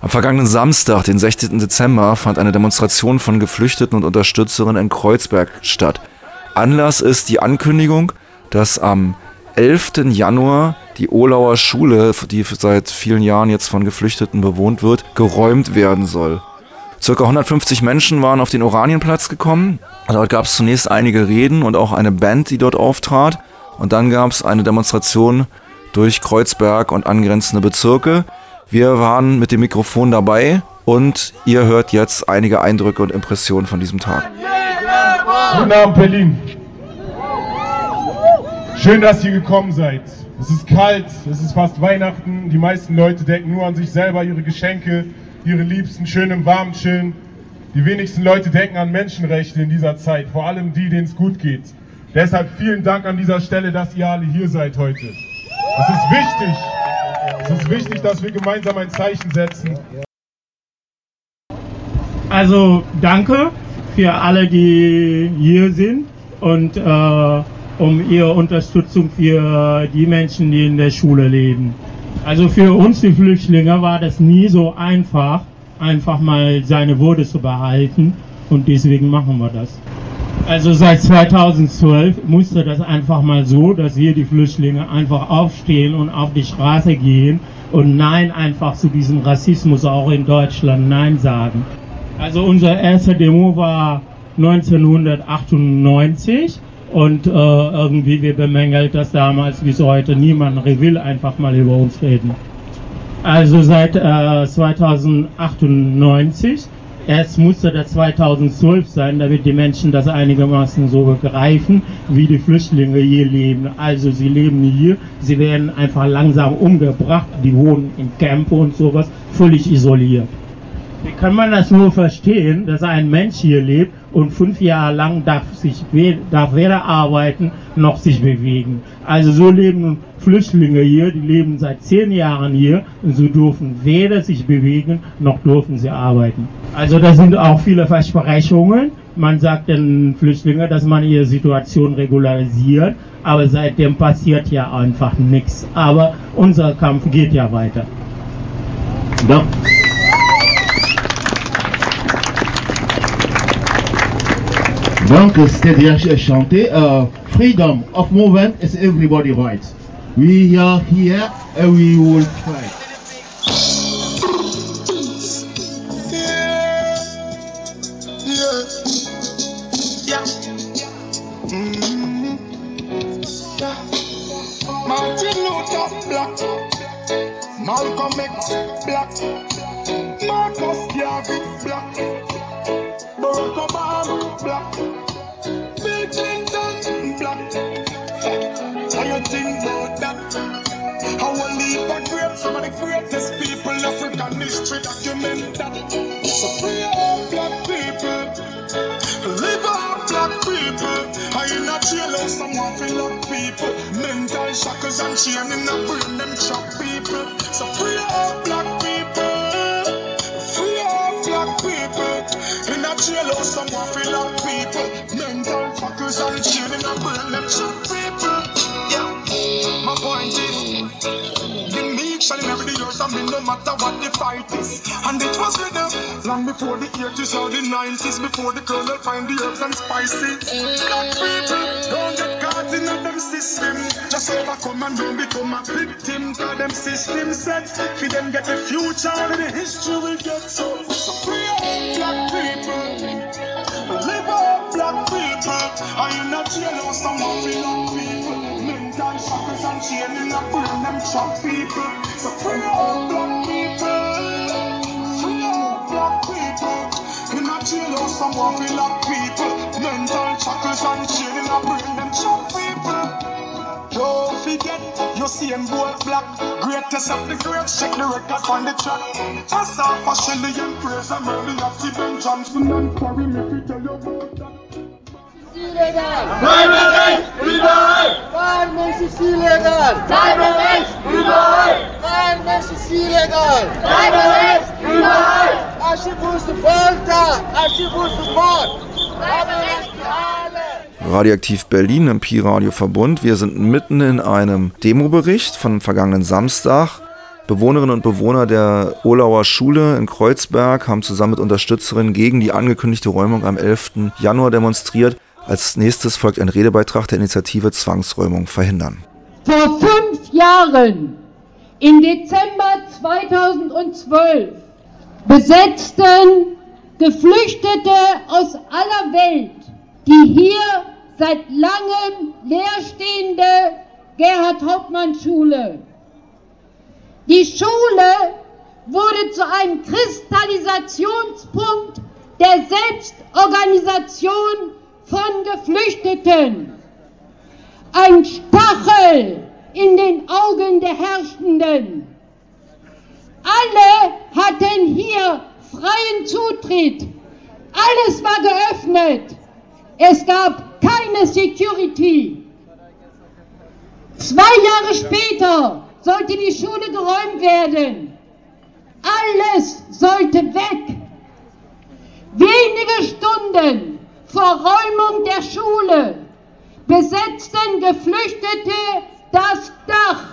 Am vergangenen Samstag, den 16. Dezember, fand eine Demonstration von Geflüchteten und Unterstützerinnen in Kreuzberg statt. Anlass ist die Ankündigung, dass am 11. Januar die Olauer Schule, die seit vielen Jahren jetzt von Geflüchteten bewohnt wird, geräumt werden soll. Circa 150 Menschen waren auf den Oranienplatz gekommen. Dort gab es zunächst einige Reden und auch eine Band, die dort auftrat. Und dann gab es eine Demonstration durch Kreuzberg und angrenzende Bezirke. Wir waren mit dem Mikrofon dabei und ihr hört jetzt einige Eindrücke und Impressionen von diesem Tag. Guten Abend, Berlin. Schön, dass ihr gekommen seid. Es ist kalt, es ist fast Weihnachten. Die meisten Leute denken nur an sich selber, ihre Geschenke, ihre Liebsten, schön im Warmen chillen. Die wenigsten Leute denken an Menschenrechte in dieser Zeit, vor allem die, denen es gut geht. Deshalb vielen Dank an dieser Stelle, dass ihr alle hier seid heute. Es ist wichtig, es ist wichtig, dass wir gemeinsam ein Zeichen setzen. Also danke für alle, die hier sind und äh, um ihre Unterstützung für die Menschen, die in der Schule leben. Also für uns, die Flüchtlinge, war das nie so einfach, einfach mal seine Würde zu behalten und deswegen machen wir das. Also seit 2012 musste das einfach mal so, dass hier die Flüchtlinge einfach aufstehen und auf die Straße gehen und Nein einfach zu diesem Rassismus auch in Deutschland Nein sagen. Also unser erster Demo war 1998 und äh, irgendwie wir bemängelt, dass damals bis heute niemand will einfach mal über uns reden. Also seit äh, 2098, erst musste das 2012 sein, damit die Menschen das einigermaßen so begreifen, wie die Flüchtlinge hier leben. Also sie leben hier, sie werden einfach langsam umgebracht, die wohnen in Campo und sowas, völlig isoliert. Wie kann man das nur verstehen, dass ein Mensch hier lebt und fünf Jahre lang darf, sich, darf weder arbeiten noch sich bewegen? Also so leben Flüchtlinge hier, die leben seit zehn Jahren hier und so dürfen weder sich bewegen noch dürfen sie arbeiten. Also da sind auch viele Versprechungen. Man sagt den Flüchtlingen, dass man ihre Situation regularisiert, aber seitdem passiert ja einfach nichts. Aber unser Kampf geht ja weiter. Ja. Donc, c'est-à-dire uh, Freedom of movement is everybody right. We are here and we will fight. Black, Marcus Garvey Black, Barack Obama Black, some of the greatest people African history document that. So free all black people. Live up black people. I in a jailhouse, someone feel lock people. Mental shackles and chain in a brain, them trap people. So shall never the earth, I mean, no matter what the fight is. And it was them long before the 80s or the 90s, before the colonel find the herbs and spices. Black people don't get caught in them system. Just overcome and don't become a victim. Cause them system set for them get the future the history will get so. So free up black people. Live up black people. Are you not jealous? Feel like people. Shackles and chain in a brain, them trap people. So free up black people. Free up black people. In a jailhouse, someone feel like people. Mental shackles and chain in a brain, them trap people. Don't forget, you see him both black. Greatest of the great, check the record on the track. Just off a Shelly and praise and early of Stephen Johnson and Corey, me tell you about that. Illegal! Bleiberecht überall! Kein Mensch ist illegal! Bleiberecht überall! Kein Mensch ist illegal! Bleiberecht überall! Archibus de Volta! Archibus de Mord! Bleiberecht für alle! Radioaktiv Berlin im Pi-Radio Verbund. Wir sind mitten in einem Demobericht von vergangenen Samstag. Bewohnerinnen und Bewohner der Olauer Schule in Kreuzberg haben zusammen mit Unterstützerinnen gegen die angekündigte Räumung am 11. Januar demonstriert. Als nächstes folgt ein Redebeitrag der Initiative Zwangsräumung verhindern. Vor fünf Jahren, im Dezember 2012, besetzten Geflüchtete aus aller Welt die hier seit langem leerstehende Gerhard Hauptmann Schule. Die Schule wurde zu einem Kristallisationspunkt der Selbstorganisation von Geflüchteten. Ein Stachel in den Augen der Herrschenden. Alle hatten hier freien Zutritt. Alles war geöffnet. Es gab keine Security. Zwei Jahre später sollte die Schule geräumt werden. Alles sollte weg. Wenige Stunden vor Räumung der Schule besetzten Geflüchtete das Dach.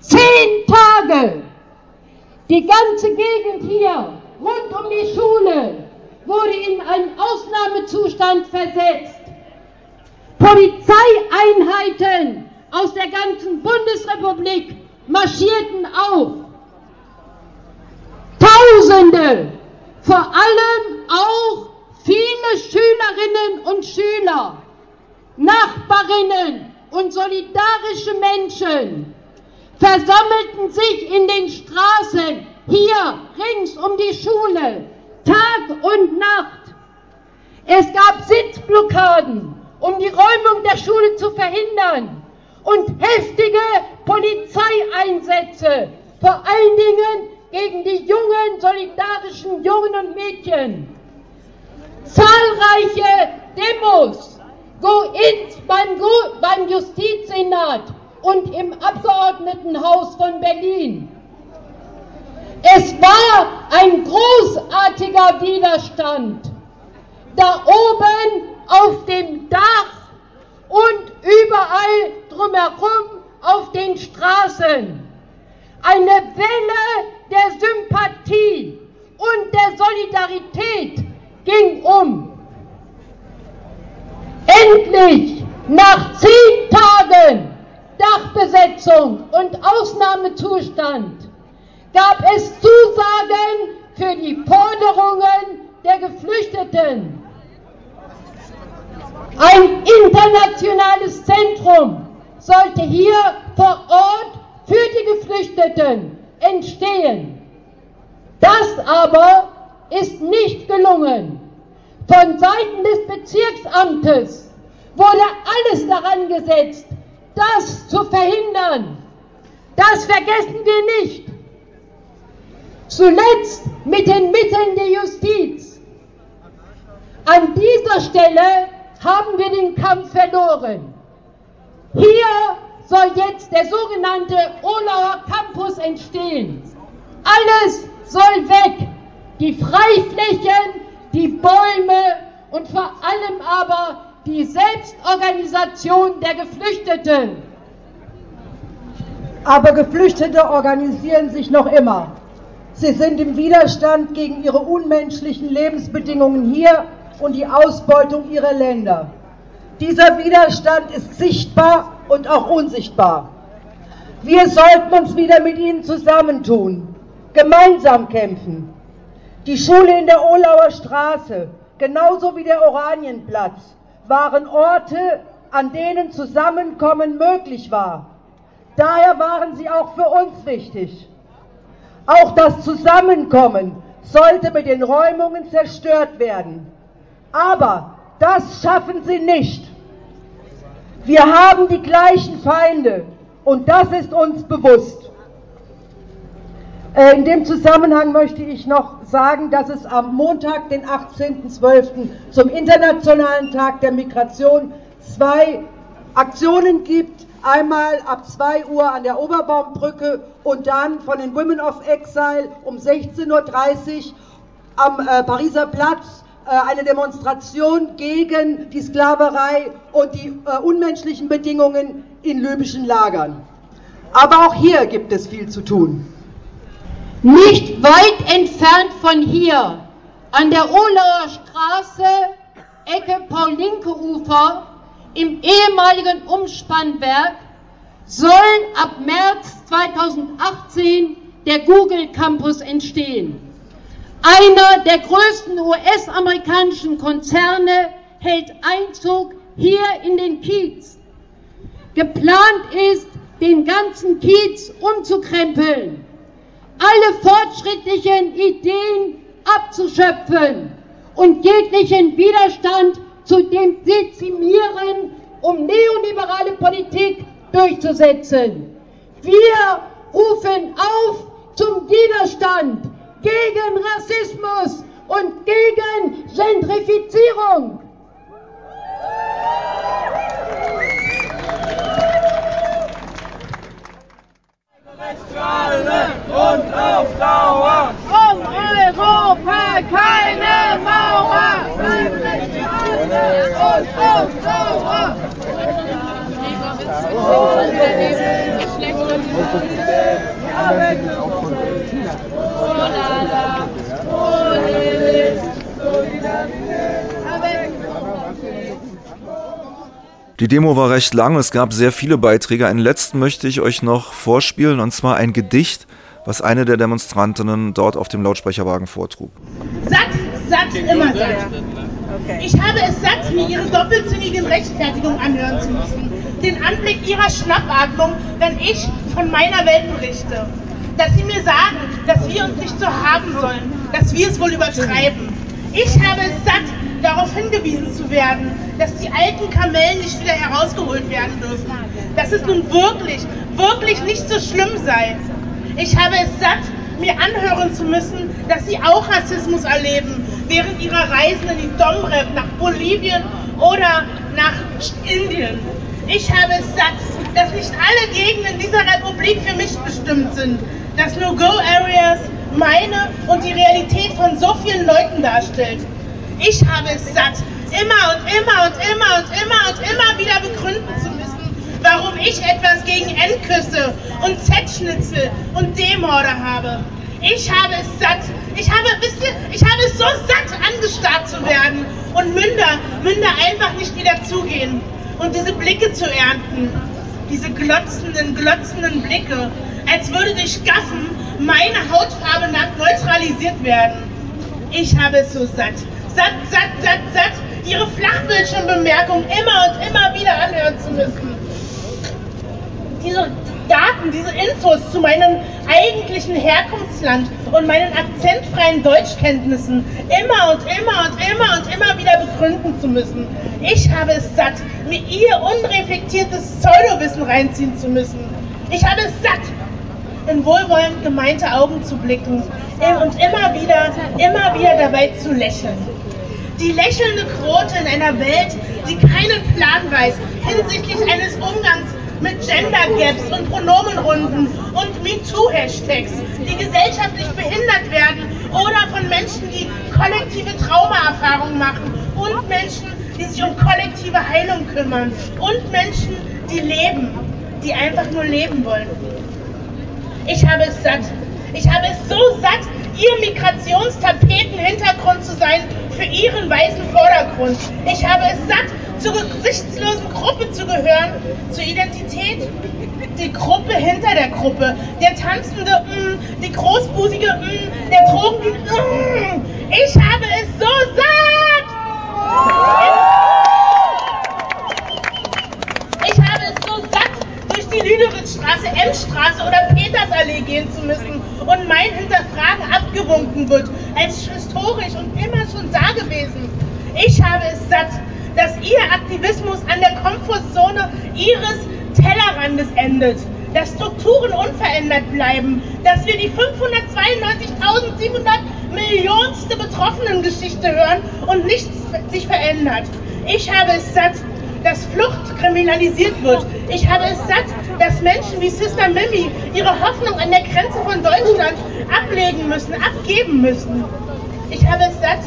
Zehn Tage. Die ganze Gegend hier rund um die Schule wurde in einen Ausnahmezustand versetzt. Polizeieinheiten aus der ganzen Bundesrepublik marschierten auf. Tausende, vor allem viele Schülerinnen und Schüler, Nachbarinnen und solidarische Menschen versammelten sich in den Straßen hier rings um die Schule Tag und Nacht. Es gab Sitzblockaden, um die Räumung der Schule zu verhindern und heftige Polizeieinsätze, vor allen Dingen gegen die jungen, solidarischen Jungen und Mädchen. Demos go ins beim, beim Justizsenat und im Abgeordnetenhaus von Berlin. Es war ein großartiger Widerstand. Da oben auf dem Dach und überall drumherum auf den Straßen. Eine Welle der Sympathie und der Solidarität ging um. Nach zehn Tagen Dachbesetzung und Ausnahmezustand, gab es Zusagen für die Forderungen der Geflüchteten. Ein internationales Zentrum sollte hier vor Ort für die Geflüchteten entstehen. Das aber ist nicht gelungen. Von Seiten des Bezirksamtes wurde alles daran gesetzt, das zu verhindern. Das vergessen wir nicht zuletzt mit den Mitteln der Justiz. An dieser Stelle haben wir den Kampf verloren. Hier soll jetzt der sogenannte Olauer Campus entstehen. Alles soll weg. Die Freiflächen, die Bäume und vor allem aber die Selbstorganisation der Geflüchteten. Aber Geflüchtete organisieren sich noch immer. Sie sind im Widerstand gegen ihre unmenschlichen Lebensbedingungen hier und die Ausbeutung ihrer Länder. Dieser Widerstand ist sichtbar und auch unsichtbar. Wir sollten uns wieder mit ihnen zusammentun, gemeinsam kämpfen. Die Schule in der Olauer Straße, genauso wie der Oranienplatz, waren Orte, an denen Zusammenkommen möglich war. Daher waren sie auch für uns wichtig. Auch das Zusammenkommen sollte mit den Räumungen zerstört werden. Aber das schaffen sie nicht. Wir haben die gleichen Feinde und das ist uns bewusst. Äh, in dem Zusammenhang möchte ich noch sagen, dass es am Montag, den 18.12. zum Internationalen Tag der Migration zwei Aktionen gibt, Einmal ab 2 Uhr an der Oberbaumbrücke und dann von den Women of Exile um 16.30 Uhr am äh, Pariser Platz, äh, eine Demonstration gegen die Sklaverei und die äh, unmenschlichen Bedingungen in libyschen Lagern. Aber auch hier gibt es viel zu tun. Nicht weit entfernt von hier, an der Ohlauer Straße, Ecke Paul-Linke-Ufer, im ehemaligen Umspannwerk, soll ab März 2018 der Google Campus entstehen. Einer der größten US-amerikanischen Konzerne hält Einzug hier in den Kiez. Geplant ist, den ganzen Kiez umzukrempeln, alle fortschrittlichen Ideen abzuschöpfen und jeglichen Widerstand zu dezimieren, um neoliberale Politik durchzusetzen. Wir rufen auf zum Widerstand gegen Rassismus und gegen Gentrifizierung. Und auf Dauer. Um Europa keine Mauer. Und auf Dauer. Die Demo war recht lang, es gab sehr viele Beiträge. Einen letzten möchte ich euch noch vorspielen, und zwar ein Gedicht, was eine der Demonstrantinnen dort auf dem Lautsprecherwagen vortrug. Satt, satt, immer satt. Ich habe es satt, mir ihre doppelzüngigen Rechtfertigungen anhören zu müssen. Den Anblick ihrer Schnappatmung, wenn ich von meiner Welt berichte. Dass sie mir sagen, dass wir uns nicht so haben sollen, dass wir es wohl übertreiben. Ich habe es satt, darauf hingewiesen zu werden, dass die alten Kamellen nicht wieder herausgeholt werden dürfen. Dass es nun wirklich, wirklich nicht so schlimm sei. Ich habe es satt, mir anhören zu müssen, dass sie auch Rassismus erleben, während ihrer Reisen in die Domrep nach Bolivien oder nach Indien. Ich habe es satt, dass nicht alle Gegenden dieser Republik für mich bestimmt sind, dass No-Go-Areas meine und die Realität von so vielen Leuten darstellt. Ich habe es satt, immer und immer und immer und immer und immer wieder begründen zu müssen, warum ich etwas gegen Endküsse und Z-Schnitzel und D-Morde habe. Ich habe es satt. Ich habe, wisst ihr, ich habe es so satt, angestarrt zu werden und Münder, Münder einfach nicht wieder zugehen und diese Blicke zu ernten. Diese glotzenden, glotzenden Blicke, als würde durch Gaffen meine Hautfarbe neutralisiert werden. Ich habe es so satt satt, satt, satt, satt, ihre Flachbildschirmbemerkung immer und immer wieder anhören zu müssen. Diese Daten, diese Infos zu meinem eigentlichen Herkunftsland und meinen akzentfreien Deutschkenntnissen immer und immer und immer und immer wieder begründen zu müssen. Ich habe es satt, mir ihr unreflektiertes Pseudowissen reinziehen zu müssen. Ich habe es satt, in wohlwollend gemeinte Augen zu blicken und immer wieder, immer wieder dabei zu lächeln die lächelnde Quote in einer Welt, die keinen Plan weiß hinsichtlich eines Umgangs mit Gender Gaps und Pronomenrunden und MeToo-Hashtags, die gesellschaftlich behindert werden oder von Menschen, die kollektive Traumaerfahrungen machen und Menschen, die sich um kollektive Heilung kümmern und Menschen, die leben, die einfach nur leben wollen. Ich habe es satt. Ich habe es so satt, ihr Migrationstapetenhintergrund zu sein für ihren weißen Vordergrund. Ich habe es satt, zur gesichtslosen Gruppe zu gehören, zur Identität. Die Gruppe hinter der Gruppe, der tanzende mm, die großbusige mm, der Drogen, mm. Ich habe es so satt! Die Lüdewitzstraße, M-Straße oder Petersallee gehen zu müssen und mein Hinterfragen abgewunken wird, als historisch und immer schon da gewesen. Ich habe es satt, dass Ihr Aktivismus an der Komfortzone Ihres Tellerrandes endet, dass Strukturen unverändert bleiben, dass wir die 592.700 Millionste Betroffenengeschichte hören und nichts sich verändert. Ich habe es satt, dass Flucht kriminalisiert wird. Ich habe es satt, dass Menschen wie Sister Mimi ihre Hoffnung an der Grenze von Deutschland ablegen müssen, abgeben müssen. Ich habe es satt,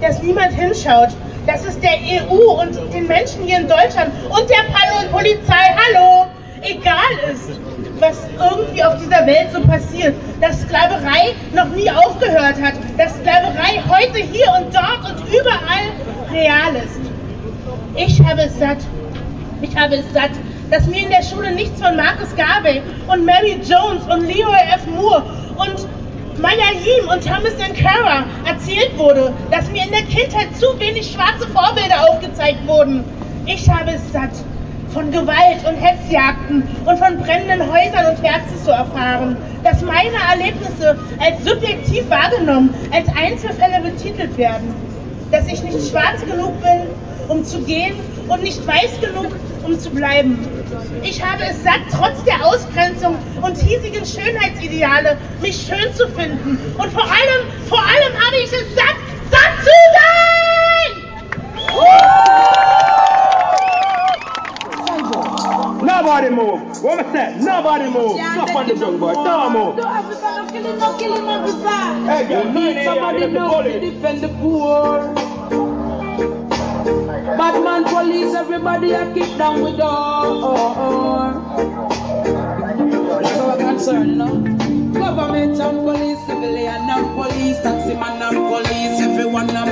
dass niemand hinschaut. Dass es der EU und den Menschen hier in Deutschland und der Pol Polizei, hallo, egal ist, was irgendwie auf dieser Welt so passiert. Dass Sklaverei noch nie aufgehört hat. Dass Sklaverei heute hier und dort und überall real ist. Ich habe es satt. Ich habe es satt, dass mir in der Schule nichts von Marcus Garvey und Mary Jones und Leroy F. Moore und Mayayim und Thomas Sankara erzählt wurde, dass mir in der Kindheit zu wenig schwarze Vorbilder aufgezeigt wurden. Ich habe es satt, von Gewalt und Hetzjagden und von brennenden Häusern und Herzen zu erfahren, dass meine Erlebnisse als subjektiv wahrgenommen, als Einzelfälle betitelt werden, dass ich nicht schwarz genug bin, um zu gehen und nicht weiß genug, um zu bleiben. Ich habe es satt, trotz der Ausgrenzung und hiesigen Schönheitsideale, mich schön zu finden. Und vor allem, vor allem habe ich es satt, satt zu sein! Nobody move. What was that? Nobody move. Stop on the young boy. Don't move. No Africa, no killing, no killing, no officer. Hey, girl, We need somebody now to defend the poor. Batman police, everybody a kick down with door. That's our concern, you know. Government and police, civilian and police, taxi man and police, everyone and